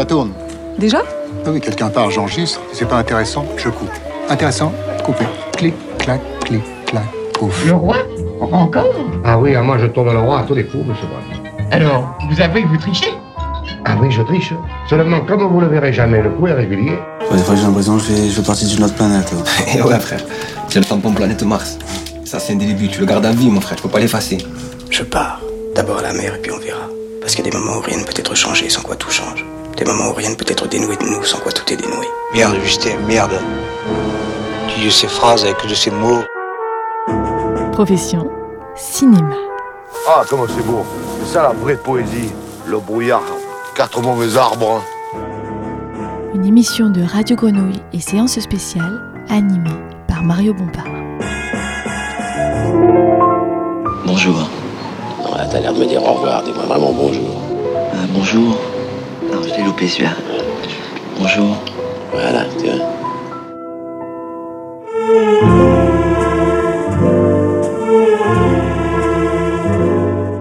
Ça tourne. Déjà Ah oui, quelqu'un part, j'enregistre. C'est pas intéressant, je coupe. Intéressant, coupé. Clic, clac, clic, clac, pouf. Le roi Encore Ah oui, ah, moi je tourne le roi à tous les coups, monsieur. Alors, vous avouez que vous trichez Ah oui, je triche. Seulement, comme vous le verrez jamais, le coup est régulier. Ouais, des fois, j'ai l'impression que je fais, je fais partie d'une autre planète. Et ouais, frère, c'est le tampon planète Mars. Ça, c'est un début, tu le gardes à vie, mon frère, tu peux pas l'effacer. Je pars. D'abord à la mer et puis on verra. Parce qu'il y a des moments où rien ne peut être changé sans quoi tout change. Des moments où rien ne peut être dénoué de nous sans quoi tout est dénoué. Merde, Justin, merde. Tu dis ces phrases avec de ces mots. Profession cinéma. Ah, comment c'est beau. C'est ça la vraie poésie. Le brouillard, quatre mauvais arbres. Une émission de Radio Grenouille et séance spéciale animée par Mario Bompard. Bonjour. Non, là, t'as l'air de me dire au revoir. Dis-moi vraiment bonjour. Euh, bonjour. Loupé celui-là. Bonjour. Voilà.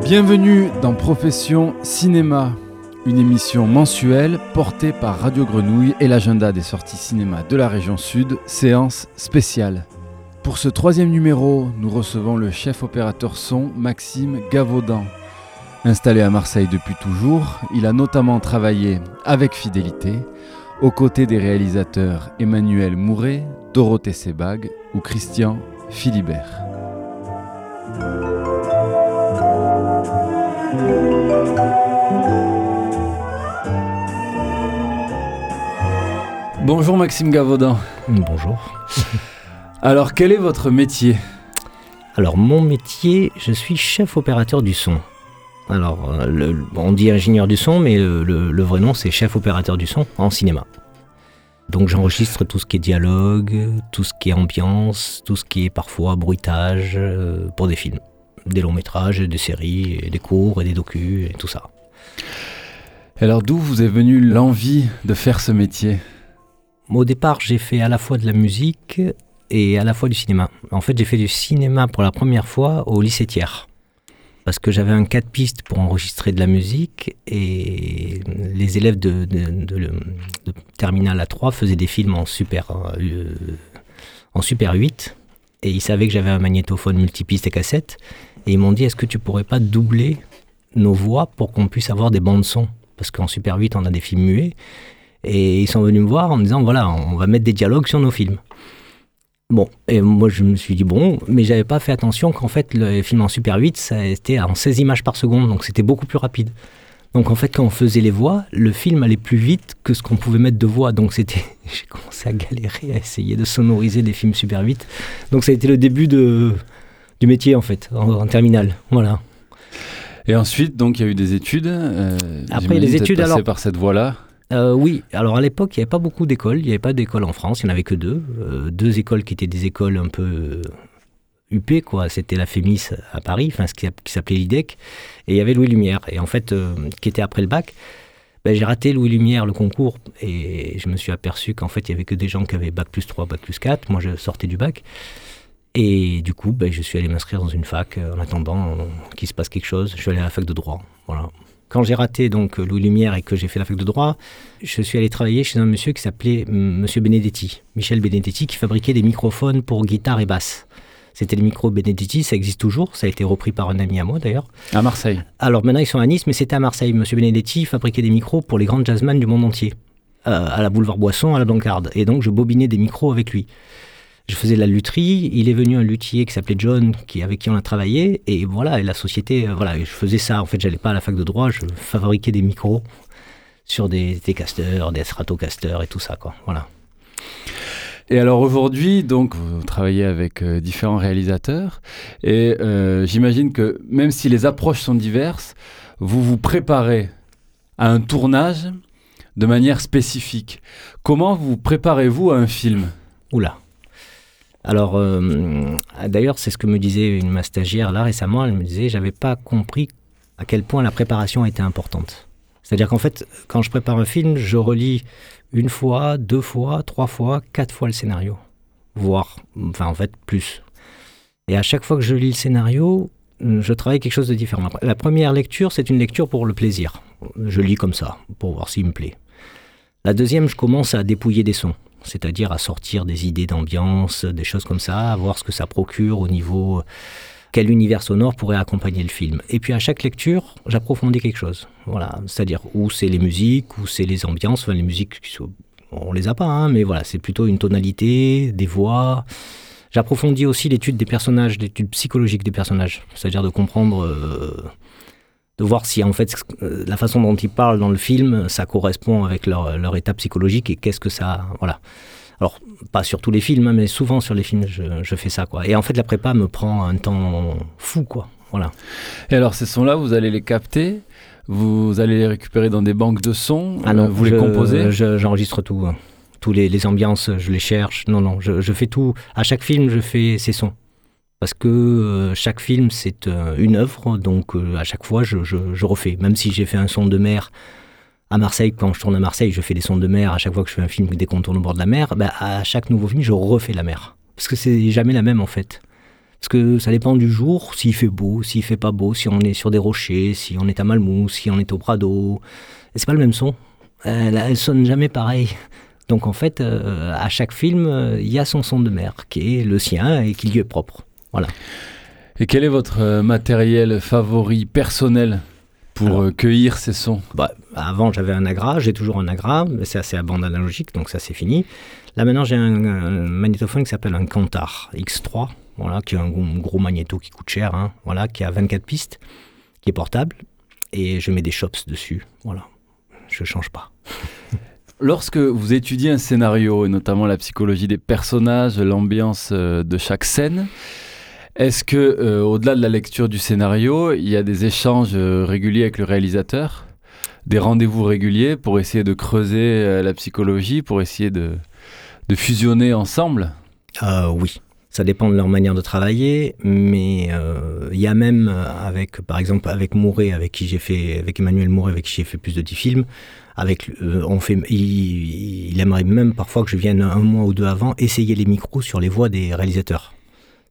Bienvenue dans Profession Cinéma, une émission mensuelle portée par Radio Grenouille et l'agenda des sorties cinéma de la région sud, séance spéciale. Pour ce troisième numéro, nous recevons le chef opérateur son Maxime Gavaudan. Installé à Marseille depuis toujours, il a notamment travaillé avec fidélité aux côtés des réalisateurs Emmanuel Mouret, Dorothée Sebag ou Christian Philibert. Bonjour Maxime Gavaudan. Bonjour. Alors quel est votre métier? Alors mon métier, je suis chef opérateur du son. Alors euh, le- on dit ingénieur du son, mais le, le- le vrai nom c'est chef opérateur du son en cinéma. Donc j'enregistre tout ce qui est dialogue, tout ce qui est ambiance, tout ce qui est parfois bruitage euh, pour des films. Des longs métrages, des séries, et des cours et des docus et tout ça. Alors d'où vous est venue l'envie de faire ce métier? Au départ, j'ai fait à la fois de la musique et à la fois du cinéma. En fait, j'ai fait du cinéma pour la première fois au lycée Thiers. Parce que j'avais un 4 pistes pour enregistrer de la musique et les élèves de, Terminal A3 faisaient des films en super, euh, en super 8 et ils savaient que j'avais un magnétophone multipiste et cassette. Et ils m'ont dit est-ce que tu pourrais pas doubler nos voix pour qu'on puisse avoir des bandes son? Parce qu'en super 8 on a des films muets. Et ils sont venus me voir en me disant voilà, on va mettre des dialogues sur nos films. Bon, et moi je me suis dit bon, mais j'avais pas fait attention qu'en fait le film en Super 8, ça était en 16 images par seconde, donc c'était beaucoup plus rapide. Donc en fait quand on faisait les voix, le film allait plus vite que ce qu'on pouvait mettre de voix, donc c'était, j'ai commencé à galérer à essayer de sonoriser des films Super 8. Donc ça a été le début de, du métier en fait, en, en terminale, voilà. Et ensuite, donc, il y a eu des études. euh, Après, les études, alors- par cette voie-là. Euh, oui, alors à l'époque, il n'y avait pas beaucoup d'écoles. Il n'y avait pas d'écoles en France, il n'y en avait que deux. Euh, deux écoles qui étaient des écoles un peu euh, huppées, quoi. C'était la FEMIS à Paris, enfin, ce qui, s'appelait l'IDEC, et il y avait Louis Lumière. Et en fait, qui était après le bac, ben, j'ai raté Louis Lumière, le concours, et je me suis aperçu qu'en fait, il n'y avait que des gens qui avaient bac plus 3, bac plus 4. Moi, je sortais du bac. Et du coup, ben, je suis allé m'inscrire dans une fac en attendant qu'il se passe quelque chose. Je suis allé à la fac de droit. Voilà. Quand j'ai raté donc euh, Louis Lumière et que j'ai fait la fac de droit, je suis allé travailler chez un monsieur qui s'appelait mm, Monsieur Benedetti, Michel Benedetti, qui fabriquait des microphones pour guitare et basse. C'était le micro Benedetti, ça existe toujours, ça a été repris par un ami à moi d'ailleurs. À Marseille. Alors maintenant ils sont à Nice, mais c'était à Marseille. Monsieur Benedetti fabriquait des micros pour les grands jazzmen du monde entier, euh, à la boulevard Boisson, à la Blancarde. Et donc je bobinais des micros avec lui. Je faisais de la lutherie, il est venu un luthier qui s'appelait John, qui, avec qui on a travaillé, et voilà, et la société, euh, voilà, je faisais ça. En fait, j'allais pas à la fac de droit, je fabriquais des micros sur des T-casters, des Stratocasters et tout ça, quoi. Voilà. Et alors aujourd'hui, donc, vous travaillez avec euh, différents réalisateurs, et euh, j'imagine que même si les approches sont diverses, vous vous préparez à un tournage de manière spécifique. Comment vous préparez-vous à un film? Oula. Alors, euh, d'ailleurs, c'est ce que me disait une ma stagiaire là récemment. Elle me disait, j'avais pas compris à quel point la préparation était importante. C'est-à-dire qu'en fait, quand je prépare un film, je relis une fois, deux fois, trois fois, quatre fois le scénario, voire, enfin, en fait, plus. Et à chaque fois que je lis le scénario, je travaille quelque chose de différent. La première lecture, c'est une lecture pour le plaisir. Je lis comme ça, pour voir s'il me plaît. La deuxième, je commence à dépouiller des sons, c'est-à-dire à sortir des idées d'ambiance, des choses comme ça, à voir ce que ça procure au niveau quel univers sonore pourrait accompagner le film. Et puis à chaque lecture, j'approfondis quelque chose. Voilà, c'est-à-dire où c'est les musiques, où c'est les ambiances, enfin les musiques, on les a pas, hein, mais voilà, c'est plutôt une tonalité, des voix. J'approfondis aussi l'étude des personnages, l'étude psychologique des personnages, c'est-à-dire de comprendre, euh, de voir si en fait euh, la façon dont ils parlent dans le film, ça correspond avec leur, leur état psychologique et qu'est-ce que ça, voilà. Alors, pas sur tous les films, hein, mais souvent sur les films, je, fais ça, quoi. Et en fait, la prépa me prend un temps fou, quoi. Voilà. Et alors, ces sons-là, vous allez les capter? Vous allez les récupérer dans des banques de sons? Ah non, Vous les composez? J'enregistre tout. Hein. Tous les, ambiances, je les cherche. Non, non, je, fais tout. À chaque film, je fais ces sons. Parce que euh, chaque film, c'est euh, une œuvre, donc euh, à chaque fois, je, refais. Même si j'ai fait un son de mer à Marseille, quand je tourne à Marseille, je fais des sons de mer. À chaque fois que je fais un film dès qu'on tourne au bord de la mer, bah, à chaque nouveau film, je refais la mer. Parce que c'est jamais la même en fait. Parce que ça dépend du jour, s'il fait beau, s'il fait pas beau, si on est sur des rochers, si on est à Malmou, si on est au Prado. C'est pas le même son. Elle, elle sonne jamais pareil. Donc en fait, à chaque film, il y a son son de mer qui est le sien et qui lui est propre. Voilà. Et quel est votre euh, matériel favori personnel pour euh, cueillir ces sons? Bah, Avant, j'avais un Agra, j'ai toujours un Agra, mais c'est assez à bande analogique, donc ça c'est fini. Là maintenant, j'ai un, magnétophone qui s'appelle un Kantar X3, voilà, qui est un gros, magnéto qui coûte cher, hein, voilà, qui a 24 pistes, qui est portable, et je mets des chops dessus. Voilà, je change pas. Lorsque vous étudiez un scénario, et notamment la psychologie des personnages, l'ambiance euh, de chaque scène, est-ce que, euh, au-delà de la lecture du scénario, il y a des échanges euh, réguliers avec le réalisateur, des rendez-vous réguliers pour essayer de creuser euh, la psychologie, pour essayer de, fusionner ensemble? Oui. Ça dépend de leur manière de travailler, mais il y a même avec, par exemple, avec Mouret, avec qui j'ai fait, avec Emmanuel Mouret, avec qui j'ai fait plus de 10 films, avec, on fait, il, il, aimerait même parfois que je vienne un mois ou deux avant essayer les micros sur les voix des réalisateurs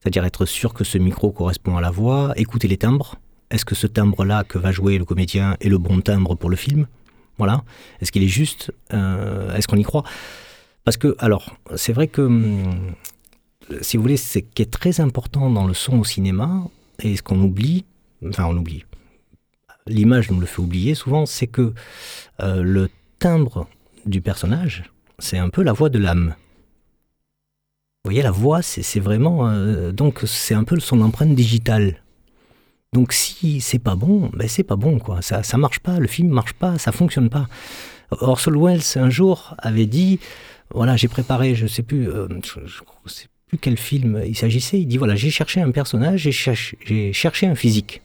c'est-à-dire être sûr que ce micro correspond à la voix, écouter les timbres. Est-ce que ce timbre-là que va jouer le comédien est le bon timbre pour le film? Voilà. Est-ce qu'il est juste? Euh, Est-ce qu'on y croit? Parce que, alors, c'est vrai que, hum, si vous voulez, ce qui est très important dans le son au cinéma, et ce qu'on oublie, enfin, on oublie, l'image nous le fait oublier souvent, c'est que euh, le timbre du personnage, c'est un peu la voix de l'âme. Vous voyez, la voix, c'est vraiment. Euh, donc, c'est un peu son empreinte digitale. Donc, si c'est pas bon, ben c'est pas bon, quoi. Ça, ça marche pas, le film marche pas, ça fonctionne pas. Orson Welles, un jour, avait dit voilà, j'ai préparé, je sais plus, euh, je, sais plus quel film il s'agissait. Il dit voilà, j'ai cherché un personnage, j'ai cherché, cherché un physique.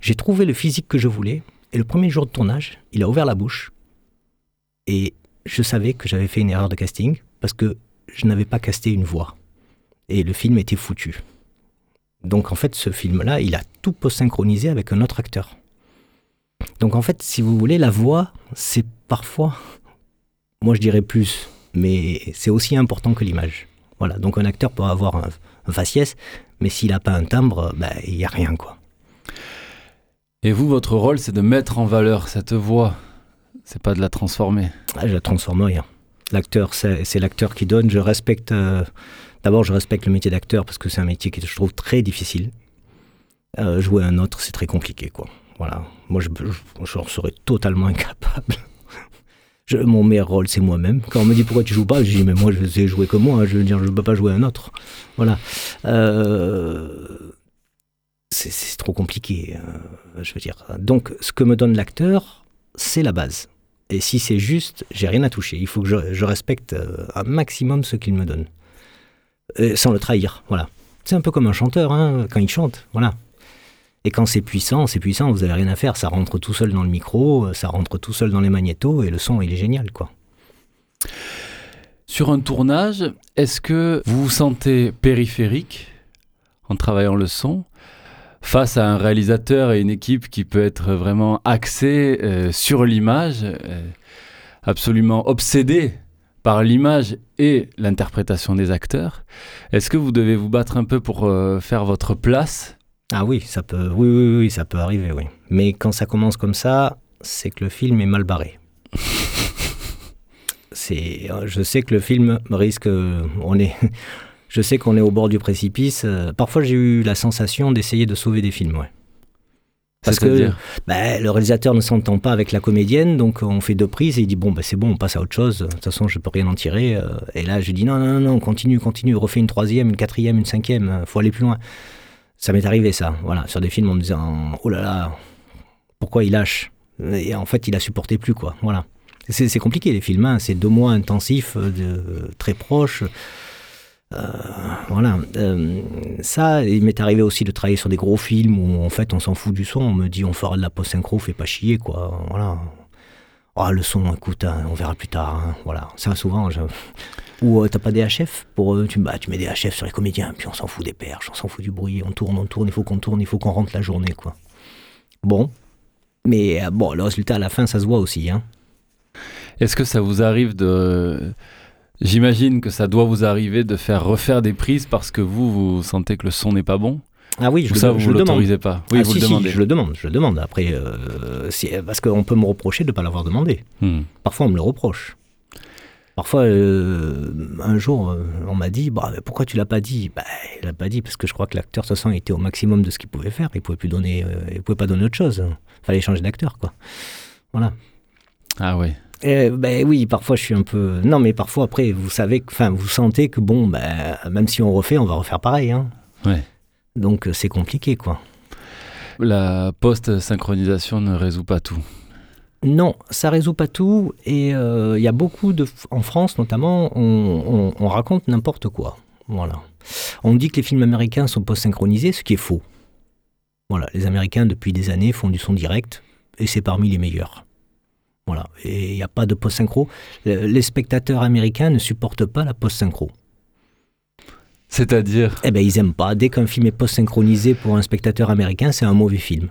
J'ai trouvé le physique que je voulais, et le premier jour de tournage, il a ouvert la bouche, et je savais que j'avais fait une erreur de casting, parce que je n'avais pas casté une voix. Et le film était foutu. Donc en fait, ce film-là, il a tout post-synchronisé avec un autre acteur. Donc en fait, si vous voulez, la voix, c'est parfois, moi je dirais plus, mais c'est aussi important que l'image. Voilà, donc un acteur peut avoir un, faciès, mais s'il n'a pas un timbre, ben, il n'y a rien quoi. Et vous, votre rôle, c'est de mettre en valeur cette voix, c'est pas de la transformer. Ah, je la transforme rien. L'acteur, c'est l'acteur qui donne. Je respecte. Euh, d'abord, je respecte le métier d'acteur parce que c'est un métier que je trouve très difficile. Euh, jouer un autre, c'est très compliqué, quoi. Voilà. Moi, je, je, serais totalement incapable. mon meilleur rôle, c'est moi-même. Quand on me dit pourquoi tu joues pas, je dis mais moi, je sais jouer comme moi. Je veux dire, je ne peux pas jouer un autre. Voilà. Euh, c'est trop compliqué, je veux dire. Donc, ce que me donne l'acteur, c'est la base. Et si c'est juste, j'ai rien à toucher. Il faut que je, respecte euh, un maximum ce qu'il me donne. sans le trahir, voilà. C'est un peu comme un chanteur, hein, quand il chante, voilà. Et quand c'est puissant, c'est puissant, vous avez rien à faire. Ça rentre tout seul dans le micro, ça rentre tout seul dans les magnétos, et le son, il est génial, quoi. Sur un tournage, est-ce que vous vous sentez périphérique en travaillant le son face à un réalisateur et une équipe qui peut être vraiment axée euh, sur l'image, euh, absolument obsédée par l'image et l'interprétation des acteurs. Est-ce que vous devez vous battre un peu pour euh, faire votre place? Ah oui, ça peut, oui, oui, oui, ça peut arriver, oui. Mais quand ça commence comme ça, c'est que le film est mal barré. c'est, je sais que le film risque, on est, je sais qu'on est au bord du précipice. Parfois, j'ai eu la sensation d'essayer de sauver des films, ouais. Parce que bah, le réalisateur ne s'entend pas avec la comédienne, donc on fait deux prises et il dit bon, bah, c'est bon, on passe à autre chose. De toute façon, je peux rien en tirer. euh. Et là, je dis non, non, non, continue, continue, refais une troisième, une quatrième, une cinquième, euh, faut aller plus loin. Ça m'est arrivé, ça, voilà, sur des films en me disant oh là là, pourquoi il lâche? Et en fait, il a supporté plus, quoi. Voilà. C'est compliqué, les films, hein. c'est deux mois intensifs, euh, de, très proches. Euh, voilà. Euh, ça, il m'est arrivé aussi de travailler sur des gros films où en fait on s'en fout du son. On me dit on fera de la post-synchro, fais pas chier quoi. Voilà. Ah, le son, écoute, hein, on verra plus tard. hein. Voilà. Ça, souvent, je... Ou euh, t'as pas des HF pour, tu, bah, tu mets des HF sur les comédiens, puis on s'en fout des perches, on s'en fout du bruit, on tourne, on tourne, il faut qu'on tourne, il faut qu'on rentre la journée, quoi. Bon. Mais bon, le résultat à la fin, ça se voit aussi. Hein. Est-ce que ça vous arrive de... J'imagine que ça doit vous arriver de faire refaire des prises parce que vous, vous sentez que le son n'est pas bon Ah oui, je Ou le, ça, je vous le demande. l'autorisez pas Oui, Ah, vous si, le si, demandez. je le demande, je le demande. Après, euh, parce qu'on peut me reprocher de ne pas l'avoir demandé. Hmm. Parfois, on me le reproche. Parfois, euh, un jour, euh, on m'a dit bah, pourquoi tu l'as pas dit? Bah, Il l'a pas dit parce que je crois que l'acteur, de toute façon, était au maximum de ce qu'il pouvait faire. Il pouvait plus donner, euh, il pouvait pas donner autre chose. Il fallait changer d'acteur, quoi. Voilà. Ah oui. Eh, ben oui, parfois je suis un peu. Non, mais parfois après, vous savez, que- enfin, vous sentez que bon, ben, même si on refait, on va refaire pareil. Hein. Ouais. Donc euh, c'est compliqué, quoi. La post-synchronisation ne résout pas tout. Non, ça résout pas tout. Et euh, il y a beaucoup de. En France, notamment, on, on- on raconte n'importe quoi. Voilà. On dit que les films américains sont post-synchronisés, ce qui est faux. Voilà. Les Américains, depuis des années, font du son direct et c'est parmi les meilleurs. Voilà. Et il n'y a pas de post-synchro. Les spectateurs américains ne supportent pas la post-synchro. C'est-à-dire Eh ben, ils aiment pas. Dès qu'un film est post-synchronisé pour un spectateur américain, c'est un mauvais film.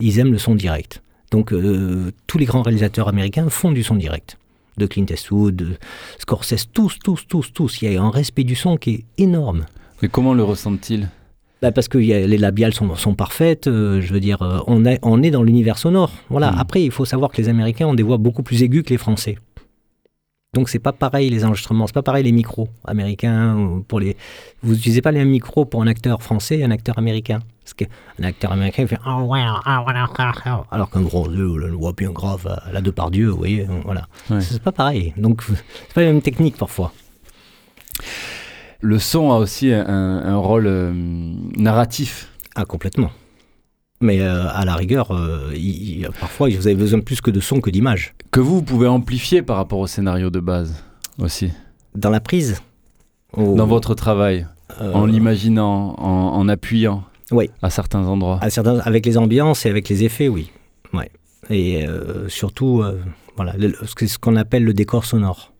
Ils aiment le son direct. Donc, euh, tous les grands réalisateurs américains font du son direct. De Clint Eastwood, de Scorsese, tous, tous, tous, tous. Il y a un respect du son qui est énorme. Mais comment le ressentent-ils? Bah, parce que y a- les labiales sont, sont parfaites. euh, je veux dire, euh, on, est- on est dans l'univers sonore. Voilà. Mm. Après, il faut savoir que les Américains ont des voix beaucoup plus aiguës que les Français. Donc c'est pas pareil les enregistrements, c'est pas pareil les micros américains ou pour les. Vous utilisez pas les mêmes micros pour un acteur français et un acteur américain. Parce qu'un acteur américain il fait ouais, ah, ah alors qu'un gros Dieu, une voix bien grave, euh, là de par Dieu, vous voyez, voilà. Ouais. C'est pas pareil. Donc c'est pas la même technique parfois. Le son a aussi un, un rôle euh, narratif. Ah complètement. Mais euh, à la rigueur, euh, il- il- parfois vous avez besoin plus que de son que d'image. Que vous, vous pouvez amplifier par rapport au scénario de base aussi. Dans la prise. au- Dans votre travail, en l'imaginant, en, en appuyant Oui. à certains endroits. À certains, avec les ambiances et avec les effets, oui. Ouais. Et surtout, voilà, le- ce qu'on appelle le décor sonore.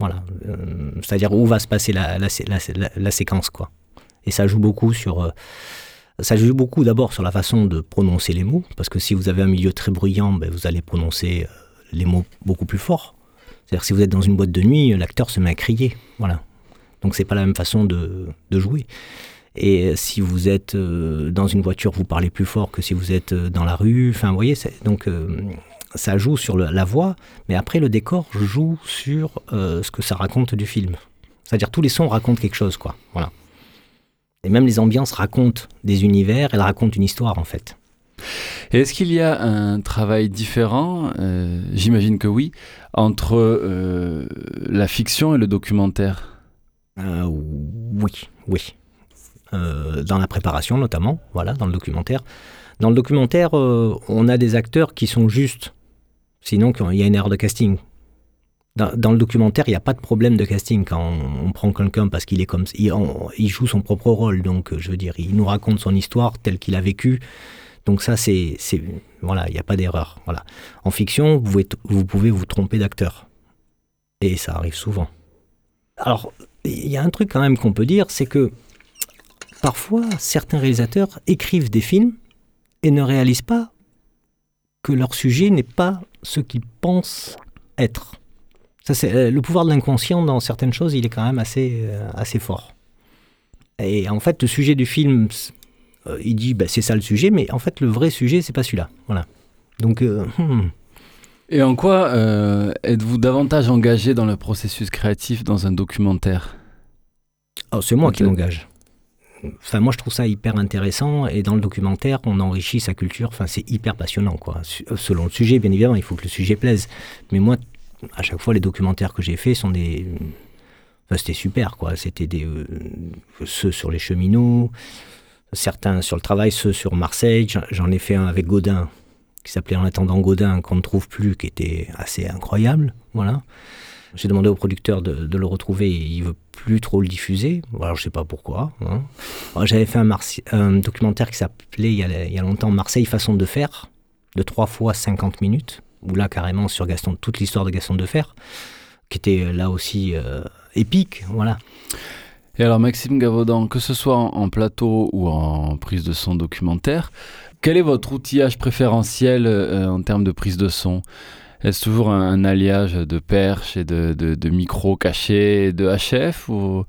Voilà. Euh, C'est-à-dire où va se passer la, la, séquence, quoi. Et ça joue beaucoup sur. euh, ça joue beaucoup d'abord sur la façon de prononcer les mots, parce que si vous avez un milieu très bruyant, ben, vous allez prononcer euh, les mots beaucoup plus fort. C'est-à-dire si vous êtes dans une boîte de nuit, l'acteur se met à crier. Voilà. Donc c'est pas la même façon de, jouer. Et si vous êtes dans une voiture, vous parlez plus fort que si vous êtes dans la rue. Enfin, vous voyez, donc ça joue sur le- la voix, mais après le décor joue sur euh, ce que ça raconte du film. C'est-à-dire tous les sons racontent quelque chose, quoi. Voilà. Et même les ambiances racontent des univers, elles racontent une histoire en fait. Et est-ce qu'il y a un travail différent, euh, j'imagine que oui, entre euh, la fiction et le documentaire? Euh, oui, oui. Dans la préparation notamment, voilà, dans le documentaire. Dans le documentaire, on a des acteurs qui sont justes. Sinon, il y a une erreur de casting. Dans, le documentaire, il n'y a pas de problème de casting quand on, prend quelqu'un parce qu'il est comme il, il joue son propre rôle. Donc, je veux dire, il nous raconte son histoire telle qu'il a vécu. Donc ça, c'est, voilà, il n'y a pas d'erreur. Voilà. En fiction, vous pouvez vous tromper d'acteur, et ça arrive souvent. Alors, il y a un truc quand même qu'on peut dire, c'est que parfois, certains réalisateurs écrivent des films et ne réalisent pas que leur sujet n'est pas ce qu'ils pensent être. Ça, c'est, euh, le pouvoir de l'inconscient dans certaines choses, il est quand même assez, euh, assez fort. Et en fait, le sujet du film, euh, il dit, bah, c'est ça le sujet, mais en fait, le vrai sujet, c'est pas celui-là. Voilà. Donc, euh, hmm. Et en quoi euh, êtes-vous davantage engagé dans le processus créatif dans un documentaire? Oh, C'est moi qui m'engage. Enfin, moi, je trouve ça hyper intéressant. Et dans le documentaire, on enrichit sa culture. Enfin, c'est hyper passionnant, quoi. Euh, selon le sujet, bien évidemment, il faut que le sujet plaise. Mais moi, à chaque fois, les documentaires que j'ai faits sont des. Enfin, c'était super, quoi. C'était des. Euh, ceux sur les cheminots, certains sur le travail, ceux sur Marseille. J'en ai fait un avec Godin, qui s'appelait En attendant Godin, qu'on ne trouve plus, qui était assez incroyable. Voilà. J'ai demandé au producteur de, le retrouver et il veut plus trop le diffuser. Alors je sais pas pourquoi. Hein. J'avais fait un, documentaire qui s'appelait il, y a longtemps Marseille façon de faire, de 3 fois 50 minutes, où là carrément sur Gaston, toute l'histoire de Gaston de Fer, qui était là aussi euh, épique. Voilà. Et alors Maxime Gavaudan, que ce soit en, plateau ou en prise de son documentaire, quel est votre outillage préférentiel euh, en termes de prise de son? Est-ce toujours un, alliage de perches et de, de, micros cachés de HF ou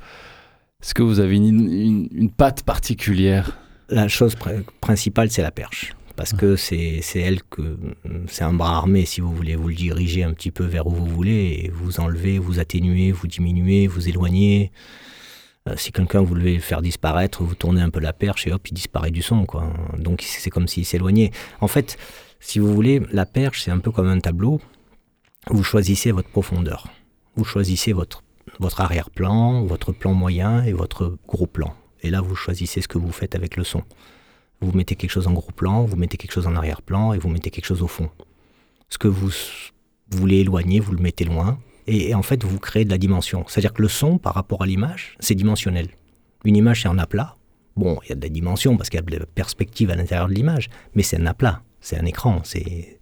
est-ce que vous avez une, une, patte particulière? La chose principale, c'est la perche. Parce que c'est elle que. C'est un bras armé, si vous voulez. Vous le dirigez un petit peu vers où vous voulez et vous enlevez, vous atténuez, vous diminuez, vous éloignez. Euh, si quelqu'un voulait le faire disparaître, vous tournez un peu la perche et hop, il disparaît du son. Quoi. Donc c'est comme s'il s'éloignait. En fait, si vous voulez, la perche, c'est un peu comme un tableau. Vous choisissez votre profondeur. Vous choisissez votre, votre arrière-plan, votre plan moyen et votre gros plan. Et là, vous choisissez ce que vous faites avec le son. Vous mettez quelque chose en gros plan, vous mettez quelque chose en arrière-plan et vous mettez quelque chose au fond. Ce que vous voulez éloigner, vous le mettez loin. Et, en fait, vous créez de la dimension. C'est-à-dire que le son, par rapport à l'image, c'est dimensionnel. Une image, c'est un aplat. Bon, il y a de la dimension parce qu'il y a de la perspective à l'intérieur de l'image, mais c'est un aplat c'est un écran, c'est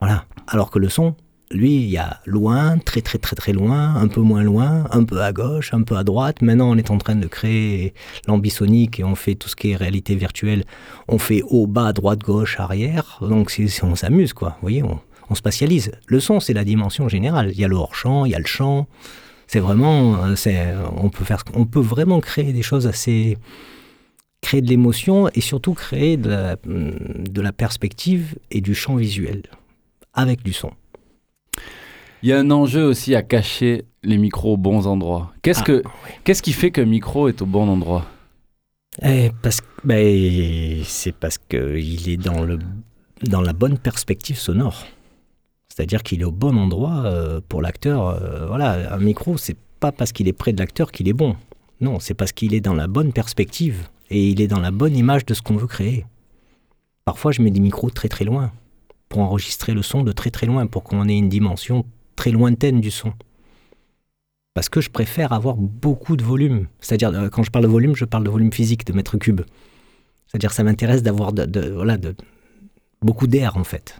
voilà. Alors que le son, lui, il y a loin, très très très très loin, un peu moins loin, un peu à gauche, un peu à droite. Maintenant, on est en train de créer l'ambisonique et on fait tout ce qui est réalité virtuelle. On fait haut, bas, droite, gauche, arrière. Donc, on s'amuse, quoi. Vous voyez, on, on spatialise. Le son, c'est la dimension générale. Il y a le hors-champ, il y a le champ. C'est vraiment, on peut faire, on peut vraiment créer des choses assez créer de l'émotion et surtout créer de la, de la, perspective et du champ visuel avec du son. Il y a un enjeu aussi à cacher les micros aux bons endroits. Qu'est-ce, ah, que, qu'est-ce qui fait qu'un micro est au bon endroit? Eh, parce, ben, C'est parce qu'il est dans, le, dans la bonne perspective sonore. C'est-à-dire qu'il est au bon endroit euh, pour l'acteur. Euh, voilà, un micro, c'est pas parce qu'il est près de l'acteur qu'il est bon. Non, c'est parce qu'il est dans la bonne perspective et il est dans la bonne image de ce qu'on veut créer. Parfois, je mets des micros très très loin pour enregistrer le son de très très loin, pour qu'on ait une dimension très lointaine du son. Parce que je préfère avoir beaucoup de volume. C'est-à-dire, euh, quand je parle de volume, je parle de volume physique, de mètres cubes. C'est-à-dire, ça m'intéresse d'avoir voilà, beaucoup d'air, en fait.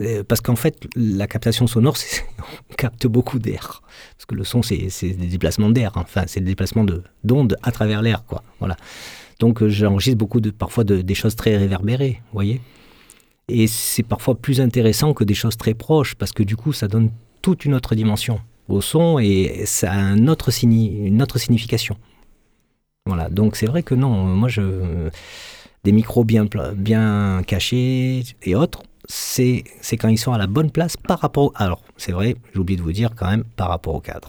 Euh, parce qu'en fait, la captation sonore, on capte beaucoup d'air. Parce que le son, c'est des déplacements d'air. Hein. Enfin, c'est des déplacements d'ondes à travers l'air, quoi. Voilà. Donc, euh, j'enregistre beaucoup de, parfois des choses très réverbérées, vous voyez. Et c'est parfois plus intéressant que des choses très proches, parce que du coup, ça donne toute une autre dimension au son et ça a une autre signification. Voilà. Donc, c'est vrai que non, moi, je des micros bien, bien cachés et autres, c'est quand ils sont à la bonne place par rapport au... Alors, c'est vrai, j'ai oublié de vous dire quand même, par rapport au cadre.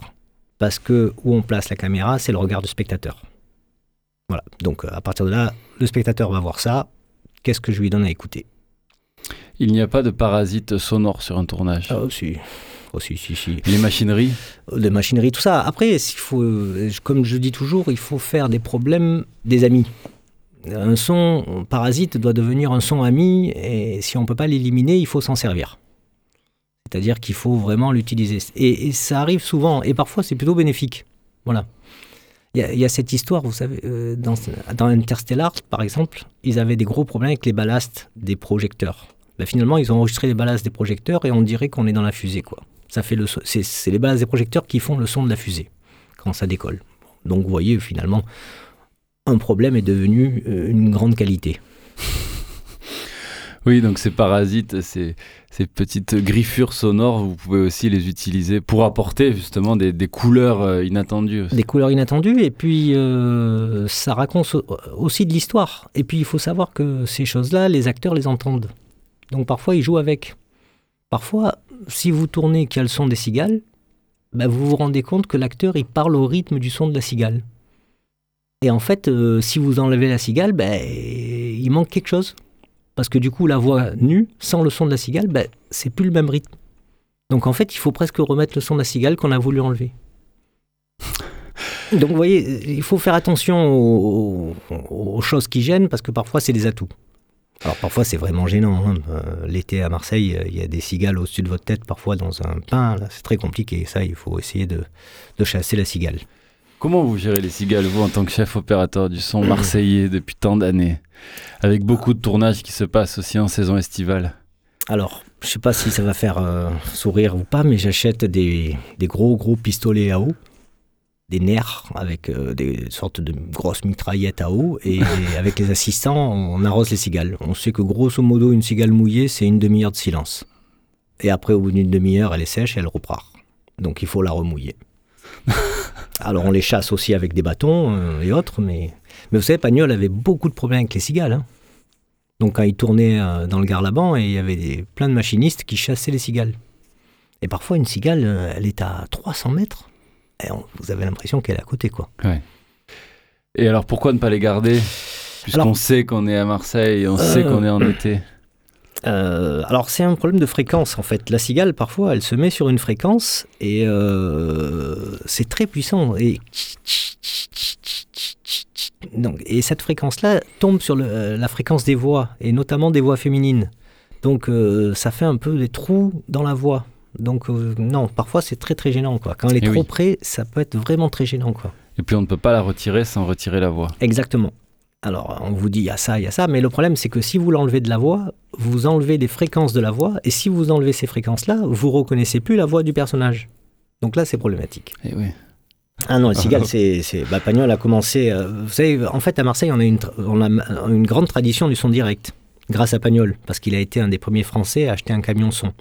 Parce que où on place la caméra, c'est le regard du spectateur. Voilà, donc à partir de là, le spectateur va voir ça, qu'est-ce que je lui donne à écouter? Il n'y a pas de parasite sonore sur un tournage Ah, aussi. Oh, si, si, si. Les machineries? Les machineries, tout ça. Après, il faut, comme je dis toujours, il faut faire des problèmes des amis un son parasite doit devenir un son ami et si on ne peut pas l'éliminer, il faut s'en servir. C'est-à-dire qu'il faut vraiment l'utiliser. Et, ça arrive souvent, et parfois c'est plutôt bénéfique. Voilà. Il y, a cette histoire, vous savez, euh, dans, dans, Interstellar, par exemple, ils avaient des gros problèmes avec les ballasts des projecteurs. Ben, finalement, ils ont enregistré les ballasts des projecteurs et on dirait qu'on est dans la fusée. quoi. Ça fait le c'est les ballasts des projecteurs qui font le son de la fusée quand ça décolle. Donc vous voyez, finalement, un problème est devenu euh, une grande qualité. Oui, donc ces parasites, ces, ces, petites griffures sonores, vous pouvez aussi les utiliser pour apporter justement des, des couleurs euh, inattendues. Des couleurs inattendues, et puis euh, ça raconte aussi de l'histoire. Et puis il faut savoir que ces choses-là, les acteurs les entendent. Donc parfois ils jouent avec. Parfois, si vous tournez qu'il y a le son des cigales, bah, vous vous rendez compte que l'acteur il parle au rythme du son de la cigale. Et en fait, euh, si vous enlevez la cigale, bah, il manque quelque chose. Parce que du coup, la voix nue, sans le son de la cigale, bah, c'est plus le même rythme. Donc en fait, il faut presque remettre le son de la cigale qu'on a voulu enlever. Donc vous voyez, il faut faire attention aux, choses qui gênent parce que parfois c'est des atouts. Alors parfois c'est vraiment gênant. hein. Euh, L'été à Marseille, euh, il y a des cigales au-dessus de votre tête, parfois dans un pain. C'est très compliqué. Ça, il faut essayer de chasser la cigale. Comment vous gérez les cigales, vous, en tant que chef opérateur du son marseillais depuis tant d'années Avec beaucoup de tournages qui se passent aussi en saison estivale. Alors, je sais pas si ça va faire euh, sourire ou pas, mais j'achète des, des gros gros pistolets à eau, des nerfs avec euh, des sortes de grosses mitraillettes à eau, et, avec les assistants, on arrose les cigales. On sait que grosso modo, une cigale mouillée, c'est une demi-heure de silence. Et après, au bout d'une demi-heure, elle est sèche et elle repart. Donc il faut la remouiller. Alors on les chasse aussi avec des bâtons euh, et autres, mais, mais vous savez, Pagnol avait beaucoup de problèmes avec les cigales. hein. Donc quand il tournait euh, dans le Garlaban, et il y avait des, plein de machinistes qui chassaient les cigales. Et parfois une cigale, euh, elle est à 300 mètres, et on- vous avez l'impression qu'elle est à côté, quoi. Ouais. Et alors pourquoi ne pas les garder Puisqu'on sait qu'on est à Marseille on sait qu'on est en été? Euh, alors c'est un problème de fréquence en fait. La cigale parfois elle se met sur une fréquence et euh, c'est très puissant et donc et cette fréquence là tombe sur le- euh, la fréquence des voix et notamment des voix féminines. Donc euh, ça fait un peu des trous dans la voix. Donc non, parfois c'est très très gênant quoi. Quand elle est Eh trop oui. près, ça peut être vraiment très gênant quoi. Et puis on ne peut pas la retirer sans retirer la voix. Exactement. Alors, on vous dit, il y a ça, il y a ça, mais le problème, c'est que si vous l'enlevez de la voix, vous enlevez des fréquences de la voix, et si vous enlevez ces fréquences-là, vous reconnaissez plus la voix du personnage. Donc là, c'est problématique. Et oui. Ah non, le cigale, c'est... c'est- Bah, Pagnol a commencé... euh, vous savez, en fait, à Marseille, on a, une, tra- on a une grande tradition du son direct, grâce à Pagnol, parce qu'il a été un des premiers Français à acheter un camion son,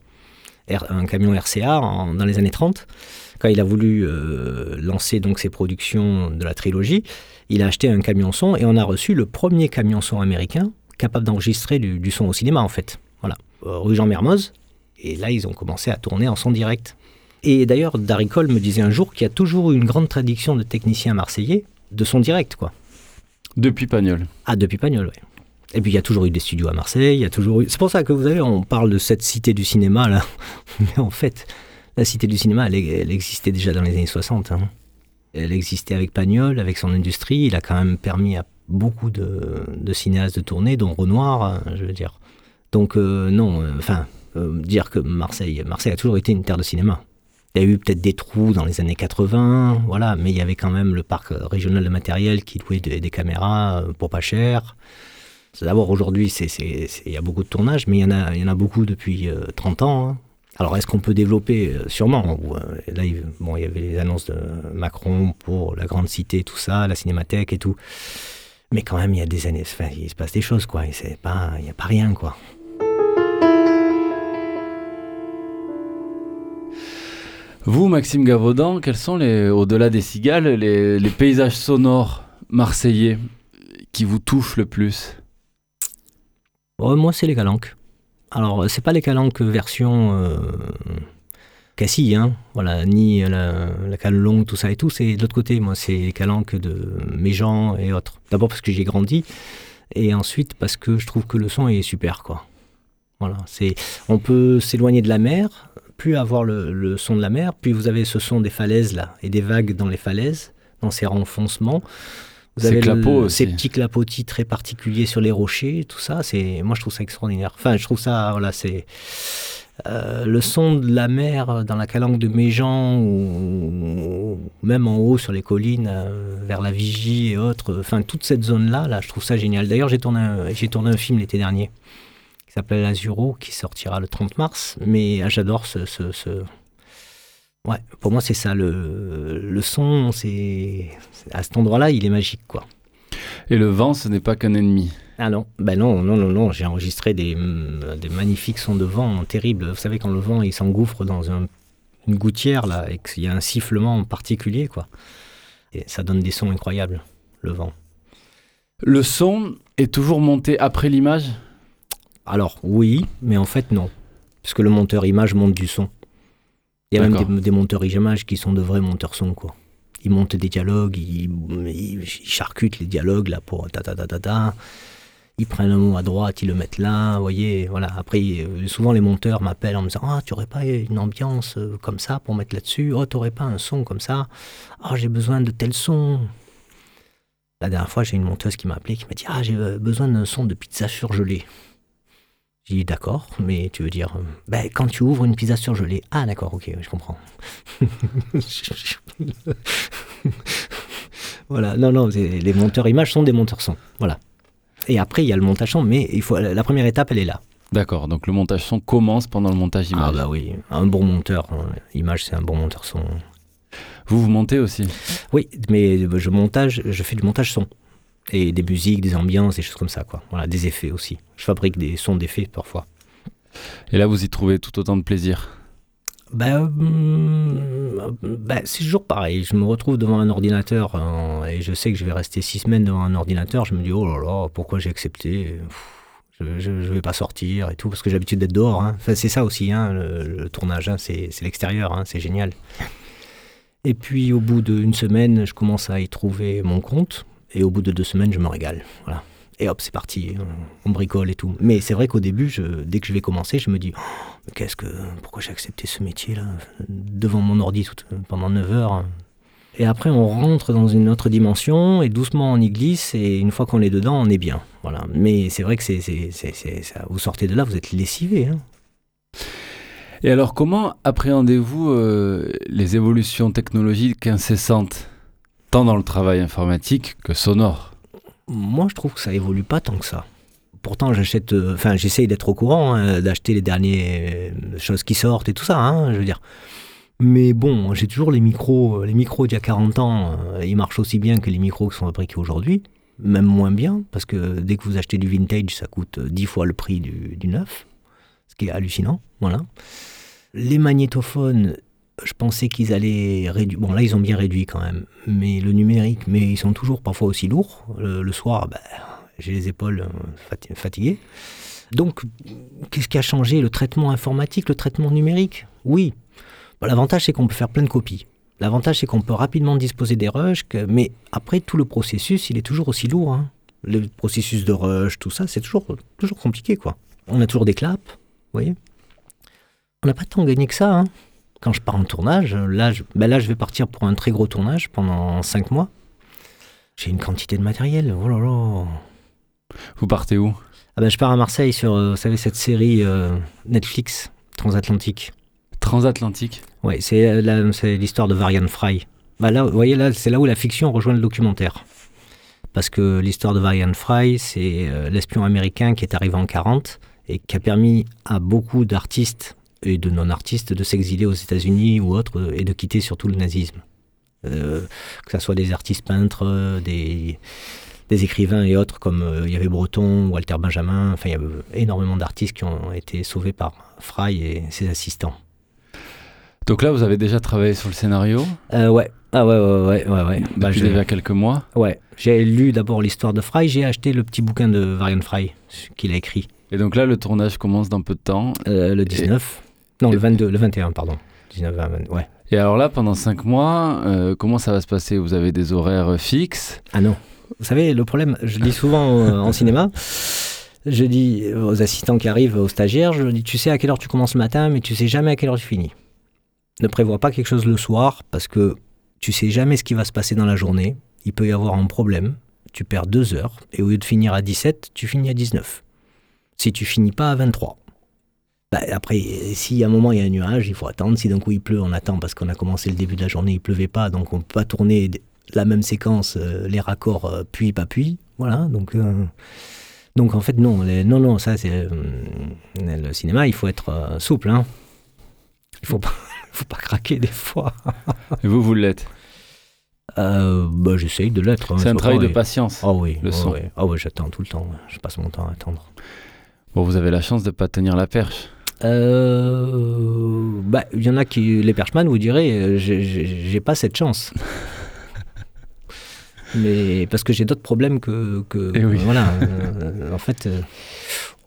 un camion RCA en- dans les années 30. Quand il a voulu euh, lancer donc ses productions de la trilogie, il a acheté un camion son et on a reçu le premier camion son américain capable d'enregistrer du, du son au cinéma, en fait. Voilà, Euh, rue Jean Mermoz. Et là, ils ont commencé à tourner en son direct. Et d'ailleurs, Darry Cole me disait un jour qu'il y a toujours eu une grande tradition de techniciens marseillais de son direct, quoi. Depuis Pagnol. Ah, depuis Pagnol, oui. Et puis il y a toujours eu des studios à Marseille, il y a toujours eu... C'est pour ça que vous savez, on parle de cette cité du cinéma, là. Mais en fait, la cité du cinéma, elle, existait déjà dans les années 60. hein. Elle existait avec Pagnol, avec son industrie. Il a quand même permis à beaucoup de, cinéastes de tourner, dont Renoir, hein, je veux dire. Donc euh, non, euh, enfin, euh, dire que Marseille, Marseille a toujours été une terre de cinéma. Il y a eu peut-être des trous dans les années 80, voilà, mais il y avait quand même le parc régional de matériel qui louait des, caméras euh, pour pas cher. D'abord, aujourd'hui, il y a beaucoup de tournages, mais il y en a, y en a beaucoup depuis euh, 30 ans. hein. Alors, est-ce qu'on peut développer Euh, Sûrement. Ou, euh, Là, il, bon, il y avait les annonces de Macron pour la grande cité, tout ça, la cinémathèque et tout. Mais quand même, il y a des années, enfin, il se passe des choses, quoi. et c'est pas- Il n'y a pas rien, quoi. Vous, Maxime Gavaudan, quels sont, les, au-delà des cigales, les, les paysages sonores marseillais qui vous touchent le plus? Oh, moi, c'est les calanques. Alors, euh, c'est pas les calanques version euh, hein, voilà, ni la, la cale longue, tout ça et tout. C'est de l'autre côté, moi, c'est les calanques de Méjean et autres. D'abord parce que j'ai grandi, et ensuite parce que je trouve que le son est super, quoi. Voilà, c'est, on peut s'éloigner de la mer, plus avoir le, le son de la mer, puis vous avez ce son des falaises là, et des vagues dans les falaises, dans ces renfoncements. Vous Ces avez le- clapots aussi. ces petits clapotis très particuliers sur les rochers, tout ça. C'est, moi, je trouve ça extraordinaire. Enfin, je trouve ça, voilà, c'est euh, le son de la mer dans la calanque de Méjean ou, ou même en haut sur les collines euh, vers la Vigie et autres. Enfin, toute cette zone-là, là, je trouve ça génial. D'ailleurs, j'ai tourné, j'ai tourné un film l'été dernier qui s'appelle Azuro, qui sortira le 30 mars. Mais ah, j'adore ce, ce- ce- Ouais, pour moi, c'est ça. Le, le son, c'est à cet endroit-là, il est magique, quoi. Et le vent, ce n'est pas qu'un ennemi. Ah non, ben non, non, non, non. J'ai enregistré des, des magnifiques sons de vent terribles. Vous savez, quand le vent il s'engouffre dans un- une gouttière, là, et qu'il y a un sifflement particulier, quoi. Et ça donne des sons incroyables, le vent. Le son est toujours monté après l'image? Alors, oui, mais en fait, non. Parce que le monteur image monte du son. Il y a même des, des, monteurs images qui sont de vrais monteurs son, quoi. Ils montent des dialogues, ils, ils, charcutent les dialogues là pour ta ta ta ta ta. Ils prennent un mot à droite, ils le mettent là, vous voyez, voilà. Après, euh, souvent les monteurs m'appellent en me disant Ah, tu aurais pas une ambiance euh, comme ça pour mettre là-dessus? Oh, tu aurais pas un son comme ça? Ah, j'ai besoin de tel son. La dernière fois, j'ai une monteuse qui m'a appelé, qui m'a dit Ah, j'ai euh, besoin d'un son de pizza surgelée. J'ai dit d'accord, mais tu veux dire, ben, quand tu ouvres une pizza surgelée. Ah d'accord, ok, je comprends. voilà, non, non, les monteurs images sont des monteurs son. Voilà. Et après, il y a le montage son, mais il faut, la première étape, elle est là. D'accord, donc le montage son commence pendant le montage image. Ah bah oui, un bon monteur, hein. image c'est un bon monteur son. Vous, vous montez aussi? Oui, mais je montage, je fais du montage son et des musiques, des ambiances, des choses comme ça, quoi. Voilà, des effets aussi. Je fabrique des sons d'effets parfois. Et là, vous y trouvez tout autant de plaisir? Ben, ben, c'est toujours pareil. Je me retrouve devant un ordinateur hein, et je sais que je vais rester six semaines devant un ordinateur. Je me dis, oh là là, pourquoi j'ai accepté? Je, ne vais pas sortir et tout, parce que j'ai l'habitude d'être dehors. Hein. Enfin, c'est ça aussi, hein, le, tournage, c'est l'extérieur, c'est génial. Et puis, au bout d'une semaine, je commence à y trouver mon compte. Et au bout de deux semaines, je me régale. Voilà. Et hop, c'est parti, on bricole et tout. Mais c'est vrai qu'au début, dès que je vais commencer, je me dis, oh, qu'est-ce que, pourquoi j'ai accepté ce métier-là devant mon ordi tout, pendant 9 heures? Et après, on rentre dans une autre dimension et doucement on y glisse. Et une fois qu'on est dedans, on est bien. Voilà. Mais c'est vrai que c'est. Vous sortez de là, vous êtes lessivé. Hein. Et alors, comment appréhendez-vous euh, les évolutions technologiques incessantes? Tant dans le travail informatique que sonore Moi, je trouve que ça évolue pas tant que ça. Pourtant, j'achète, euh, enfin, j'essaye d'être au courant, hein, d'acheter les dernières choses qui sortent et tout ça, hein, je veux dire. Mais bon, j'ai toujours les micros, les micros d'il y a 40 ans, euh, ils marchent aussi bien que les micros qui sont fabriqués aujourd'hui, même moins bien, parce que dès que vous achetez du vintage, ça coûte 10 fois le prix du, du neuf, ce qui est hallucinant, voilà. Les magnétophones, je pensais qu'ils allaient réduire. Bon, là, ils ont bien réduit quand même. Mais le numérique, mais ils sont toujours parfois aussi lourds. Le, soir, ben, j'ai les épaules euh, fatiguées. Donc, qu'est-ce qui a changé? Le traitement informatique, le traitement numérique? Oui. L'avantage, c'est qu'on peut faire plein de copies. L'avantage, c'est qu'on peut rapidement disposer des rushs, mais après, tout le processus, il est toujours aussi lourd. Hein. Le processus de rush, tout ça, c'est toujours, toujours compliqué, quoi. On a toujours des claps, vous voyez On n'a pas tant gagné que ça, hein quand je pars en tournage, là je, ben là, je vais partir pour un très gros tournage pendant 5 mois. J'ai une quantité de matériel. Oh là là. Vous partez où? Ah ben, Je pars à Marseille sur, euh, vous savez, cette série euh, Netflix, Transatlantique. Transatlantique? Oui, euh, c'est l'histoire de Varian Fry. Bah là, vous voyez, là, c'est là où la fiction rejoint le documentaire. Parce que l'histoire de Varian Fry, c'est l'espion américain qui est arrivé en 40 et qui a permis à beaucoup d'artistes et de non-artistes de s'exiler aux États-Unis ou autres et de quitter surtout le nazisme. Euh, que ce soit des artistes peintres, des, des écrivains et autres, comme euh, il y avait Breton, Walter Benjamin, enfin il y avait énormément d'artistes qui ont été sauvés par Fry et ses assistants. Donc là, vous avez déjà travaillé sur le scénario? Euh, Ouais. Ah ouais, ouais, ouais, ouais. ouais. Bah, Depuis déjà quelques mois? Ouais. J'ai lu d'abord l'histoire de Fry, j'ai acheté le petit bouquin de Varian Fry qu'il a écrit. Et donc là, le tournage commence dans peu de temps Le 19. Non, le 22, le 21, pardon. 19, 20, ouais. Et alors là, pendant 5 mois, euh, comment ça va se passer? Vous avez des horaires fixes? Ah non. Vous savez, le problème, je dis souvent euh, en cinéma, je dis aux assistants qui arrivent, aux stagiaires, je dis, tu sais à quelle heure tu commences le matin, mais tu sais jamais à quelle heure tu finis. Ne prévois pas quelque chose le soir, parce que tu sais jamais ce qui va se passer dans la journée. Il peut y avoir un problème. Tu perds 2 heures, et au lieu de finir à 17, tu finis à 19. Si tu finis pas à 23. Bah, après, si à un moment il y a un nuage, il faut attendre. Si d'un coup il pleut, on attend parce qu'on a commencé le début de la journée, il pleuvait pas, donc on peut pas tourner la même séquence, euh, les raccords euh, puis pas puis. Voilà, donc euh, donc en fait non, non non, ça c'est le cinéma, il faut être souple, hein. Il faut pas, faut pas craquer des fois. Et vous, vous l'êtes? Bah, j'essaye de l'être. Hein, c'est un travail de patience. Ah oui, le son. Ah oui, j'attends tout le temps. Je passe mon temps à attendre. Bon, vous avez la chance de pas tenir la perche. Euh, bah, il y en a qui, les perchman, vous direz, euh, j'ai pas cette chance. Mais parce que j'ai d'autres problèmes que, que eh voilà. Euh, en fait,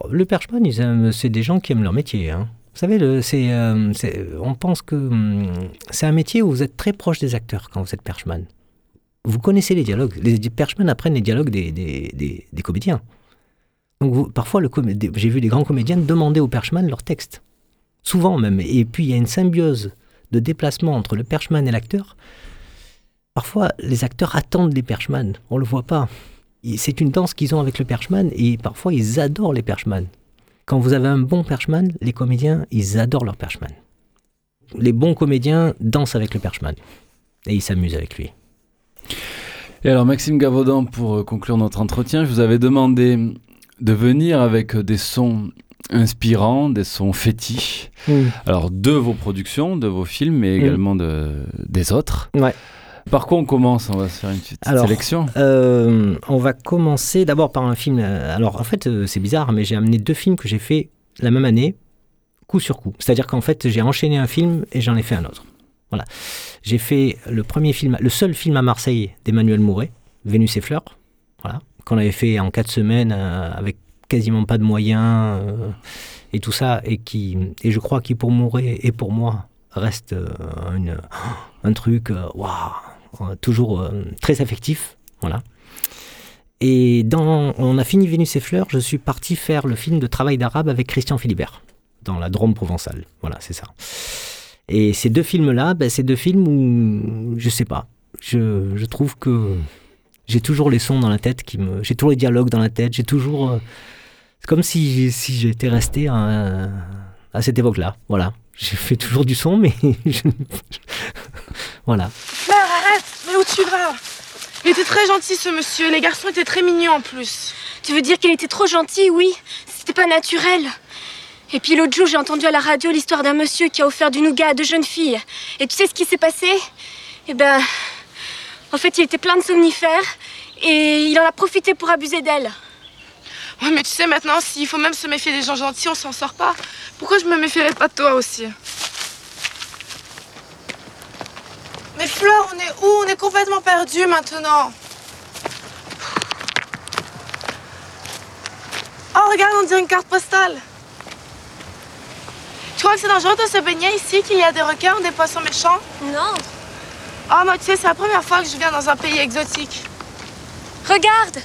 le perchman, c'est des gens qui aiment leur métier. Hein. Vous savez, c'est, euh, on pense que hum, c'est un métier où vous êtes très proche des acteurs quand vous êtes perchman. Vous connaissez les dialogues. Les perchmen apprennent les dialogues des, des, des- des comédiens. Donc parfois, j'ai vu des grands comédiens demander aux perchman leur texte. Souvent même. Et puis il y a une symbiose de déplacement entre le perchman et l'acteur. Parfois, les acteurs attendent les perchman. On le voit pas. C'est une danse qu'ils ont avec le perchman et parfois ils adorent les perchman. Quand vous avez un bon perchman, les comédiens, ils adorent leur perchman. Les bons comédiens dansent avec le perchman et ils s'amusent avec lui. Et alors, Maxime Gavaudan, pour euh, conclure notre entretien, je vous avais demandé de venir avec des sons inspirants, des sons fétiches. Alors, de vos productions, de vos films, mais également de, des autres. Ouais. Par quoi on commence? On va se faire une petite Alors, sélection. Euh, on va commencer d'abord par un film. euh, Alors en fait, euh, c'est bizarre, mais j'ai amené deux films que j'ai fait la même année, coup sur coup. C'est-à-dire qu'en fait, j'ai enchaîné un film et j'en ai fait un autre. Voilà. J'ai fait le premier film, le seul film à Marseille d'Emmanuel Mouret, Vénus et Fleurs. Voilà. Qu'on avait fait en quatre semaines euh, avec quasiment pas de moyens euh, et tout ça, et qui, et je crois qu'il pour Mouret et pour moi reste euh, un truc, waouh, toujours très affectif, voilà. Et dans, on a fini Vénus et Fleurs, je suis parti faire le film de travail d'arabe avec Christian Philibert, dans la Drôme provençale, voilà, c'est ça. Et ces deux films-là, ben, c'est deux films où, je sais pas, je, je trouve que j'ai toujours les sons dans la tête, qui me, j'ai toujours les dialogues dans la tête, j'ai toujours... euh, c'est comme si, si j'étais resté à, à cette époque-là, voilà. J'ai fait toujours du son, mais je- voilà. Fleur, arrête Mais où tu vas? Il était très gentil ce monsieur, les garçons étaient très mignons en plus. Tu veux dire qu'il était trop gentil, oui C'était pas naturel. Et puis l'autre jour, j'ai entendu à la radio l'histoire d'un monsieur qui a offert du nougat à deux jeunes filles. Et tu sais ce qui s'est passé? Eh ben, en fait, il était plein de somnifères et il en a profité pour abuser d'elle. Ouais, mais tu sais maintenant, s'il faut même se méfier des gens gentils, on s'en sort pas. Pourquoi je me méfierais pas de toi aussi? Mais Fleur, on est où? On est complètement perdus maintenant. Oh, regarde, on dirait une carte postale. Tu crois que c'est dangereux de se baigner ici, qu'il y a des requins ou des poissons méchants? Non. Oh, moi, tu sais, c'est la première fois que je viens dans un pays exotique. Regarde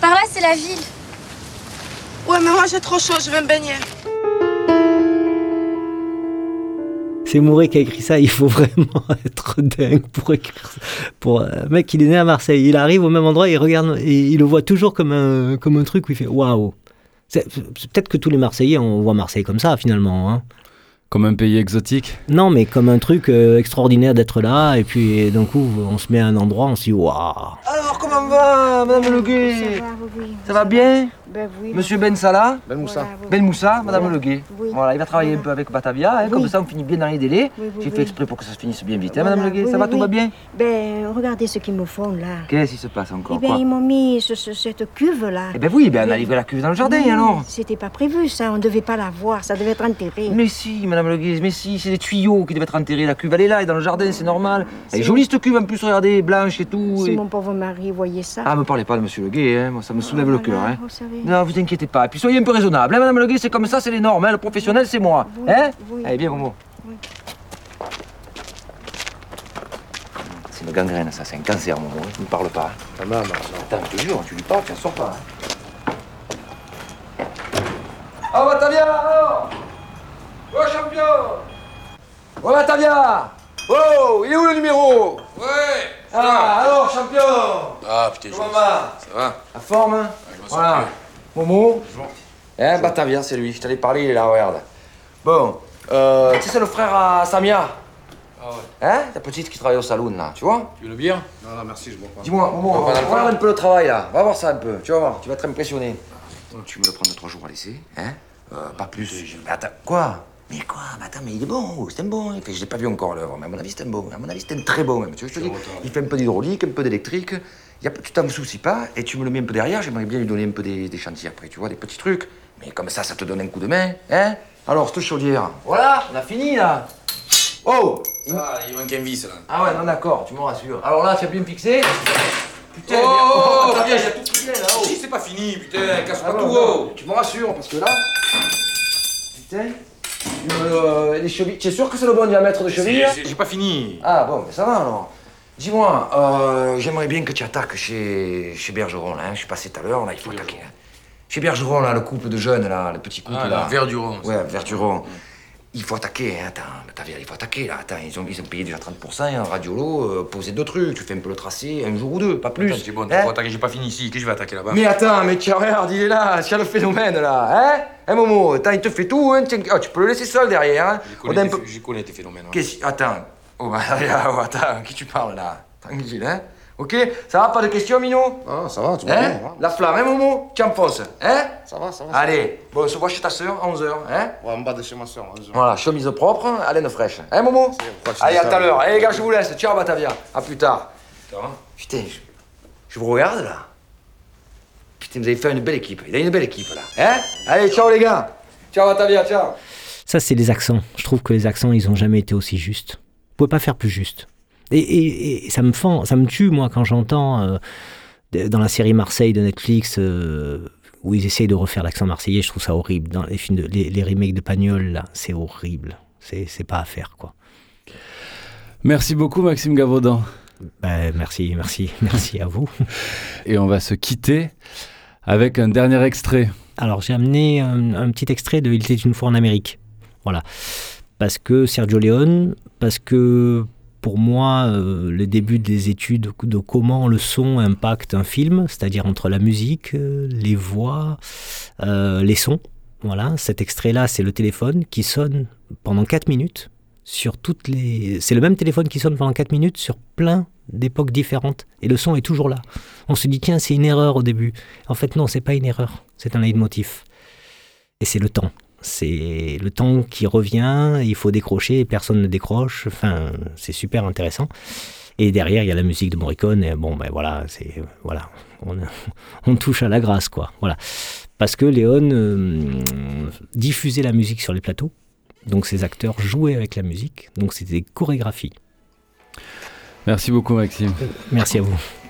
Par là, c'est la ville. Ouais, mais moi, j'ai trop chaud, je vais me baigner. C'est Mouret qui a écrit ça, il faut vraiment être dingue pour écrire ça. Pour euh, un mec, il est né à Marseille, il arrive au même endroit, il regarde, et il le voit toujours comme un, comme un truc où il fait waouh. Peut-être que tous les Marseillais, on voit Marseille comme ça finalement. hein. Comme un pays exotique Non, mais comme un truc euh, extraordinaire d'être là, et puis d'un coup, on se met à un endroit, on se dit waouh. Alors, comment va, Madame Le Ça va bien Ben oui. Monsieur Ben Salah Ben Moussa. Ben Moussa, Madame Voilà. Le Guet. Oui. Voilà, il va travailler un peu avec Batavia, hein, comme ça on finit bien dans les délais. Oui, oui, J'ai fait exprès pour que ça se finisse bien vite, hein, Voilà, Madame Le Guet. oui, Ça va, oui, tout va bien Ben, regardez ce qu'ils me font là. Qu'est-ce qui se passe encore Eh bien, quoi ils m'ont mis ce- ce- cette cuve là. Eh ben oui, ben on a livré la cuve dans le jardin Oui, alors. C'était pas prévu ça, on devait pas la voir, ça devait être enterré. Mais si, Madame Le Guet, mais si, c'est des tuyaux qui devaient être enterrés. La cuve, elle est là, elle est dans le jardin, c'est normal. Elle est jolie cette cuve en plus, regardez, blanche et tout. Si et- mon pauvre mari voyait ça. Ah, me parlez pas de Monsieur Le Guet, hein. moi ça me soulève le cœur. Hein. Non, vous inquiétez pas. Et puis soyez un peu raisonnable, hein, Madame Le Guet, c'est comme ça, c'est les normes. hein. Le professionnel, c'est moi. Hein? Allez, bien, Momo. C'est une gangrène, ça, c'est un cancer, Momo. hein. Tu ne parles pas. hein. Non, non, Attends, je te jure, tu lui parles, tu n'en sors pas. Oh, Batavia, alors Oh, champion Oh, Batavia Oh, il est où le numéro? Ouais Ah, alors, champion Ah putain, je Comment va Ça va? La forme hein? Je m'en sors Voilà. plus. Momo? Hein, Batavia, c'est lui. Je t'allais parler, il est là, regarde. Bon, euh, tu sais, c'est le frère à Samia? Ah ouais. Hein? Ta petite qui travaille au salon, là, tu vois? Tu veux le bière? Non, non, merci, je bois pas. Dis-moi, Momo, On va faire un peu le travail, là. Va voir ça un peu, tu vas voir, tu vas être impressionné. Tu me le prends de trois jours à laisser, hein? Euh, Pas plus. Mais attends, quoi? Mais quoi Mais attends, mais il est bon, oh, c'est un bon. Il fait, je l'ai pas vu encore l'œuvre, mais à mon avis, c'est un bon. À mon avis, c'est un très bon, même. Tu vois, je te dis, il fait un peu d'hydraulique, un peu d'électrique. Y a, tu t'en soucies pas, et tu me le mets un peu derrière. J'aimerais bien lui donner un peu des, des chantiers après, tu vois, des petits trucs. Mais comme ça, ça te donne un coup de main, hein? Alors, cette chaudière. Voilà, on a fini, là. Oh Ah, il manque un vis là. Ah ouais, non, d'accord, tu me rassures. Alors là, tu as bien fixé Putain, Oh, mais- oh, il y a tout là, oh. Si, c'est pas fini, putain, casse Ah pas bon, tout, oh Tu me rassures, parce que là... Putain. Euh, les chevilles. Tu es sûr que c'est le bon diamètre de cheville C'est- c'est- J'ai pas fini. Ah bon, mais ça va alors. Dis-moi, euh, j'aimerais bien que tu attaques chez, chez Bergeron, là. hein. Je suis passé tout à l'heure, là, il faut attaquer. hein. Chez Bergeron, là, le couple de jeunes, là, le petit couple, Ah, là. là, Verduron. Ouais, Verduron. Il faut attaquer, hein, attends, t'as il faut attaquer, là. Attends, ils ont, ils ont payé déjà 30%, et un radiolo, euh, poser deux trucs. Tu fais un peu le tracé, un jour ou deux, pas plus. C'est bon, Hein attaquer, j'ai pas fini ici. Qu'est-ce que je vais attaquer là-bas? Mais attends, mais tiens, regarde, il est là, c'est le phénomène, là, hein? Hein, Momo Attends, il te fait tout, hein tiens, oh, tu peux le laisser seul derrière, hein connais, peu- je connais tes phénomènes. ouais. Qu'est-ce... Attends. Oh, bah, oh, attends, qui tu parles, là? Tranquille, hein? Ok? Ça va, pas de questions, Mino Ah, ça va, tout va Hein? bien. hein. La flamme, hein, Momo Tu enfonces, hein? Ça va, ça va. Allez, bon, on se voit chez ta sœur à 11h, hein? Ouais, en bas de chez ma soeur. Voilà, chemise propre, haleine fraîche. Hein, Momo Allez, à tout à l'heure. Allez, les gars, je vous laisse. Ciao, Batavia. À plus tard. Putain. Putain, je, je vous regarde, là. Putain, vous avez fait une belle équipe. Il a une belle équipe, là. Hein? Allez, ciao, les gars. Ciao, Batavia, ciao. Ça, c'est les accents. Je trouve que les accents, ils ont jamais été aussi justes. Vous pouvez pas faire plus juste. Et, et- et ça me fend, ça me tue, moi, quand j'entends euh, dans la série Marseille de Netflix euh, où ils essayent de refaire l'accent marseillais. Je trouve ça horrible. Dans les films, de- les, les remakes de Pagnol, là, c'est horrible. C'est c'est pas à faire, quoi. Merci beaucoup Maxime Gavaudan. Ben, merci, merci, merci à vous. Et on va se quitter avec un dernier extrait. Alors j'ai amené un, un petit extrait de Il était une fois en Amérique. Voilà. Parce que Sergio Leone, parce que pour moi, euh, le début des études de comment le son impacte un film, c'est-à-dire entre la musique, euh, les voix, euh, les sons. Voilà, cet extrait-là, c'est le téléphone qui sonne pendant 4 minutes sur toutes les. C'est le même téléphone qui sonne pendant 4 minutes sur plein d'époques différentes. Et le son est toujours là. On se dit, tiens, c'est une erreur au début. En fait, non, c'est pas une erreur. C'est un leitmotiv. Et c'est le temps. C'est le temps qui revient, il faut décrocher, personne ne décroche. Enfin, c'est super intéressant. Et derrière, il y a la musique de Morricone. Et bon, ben voilà, c'est voilà, on, on touche à la grâce, quoi. Voilà, parce que Léon euh, diffusait la musique sur les plateaux. Donc ces acteurs jouaient avec la musique. Donc c'était des chorégraphies. Merci beaucoup Maxime. Merci à vous.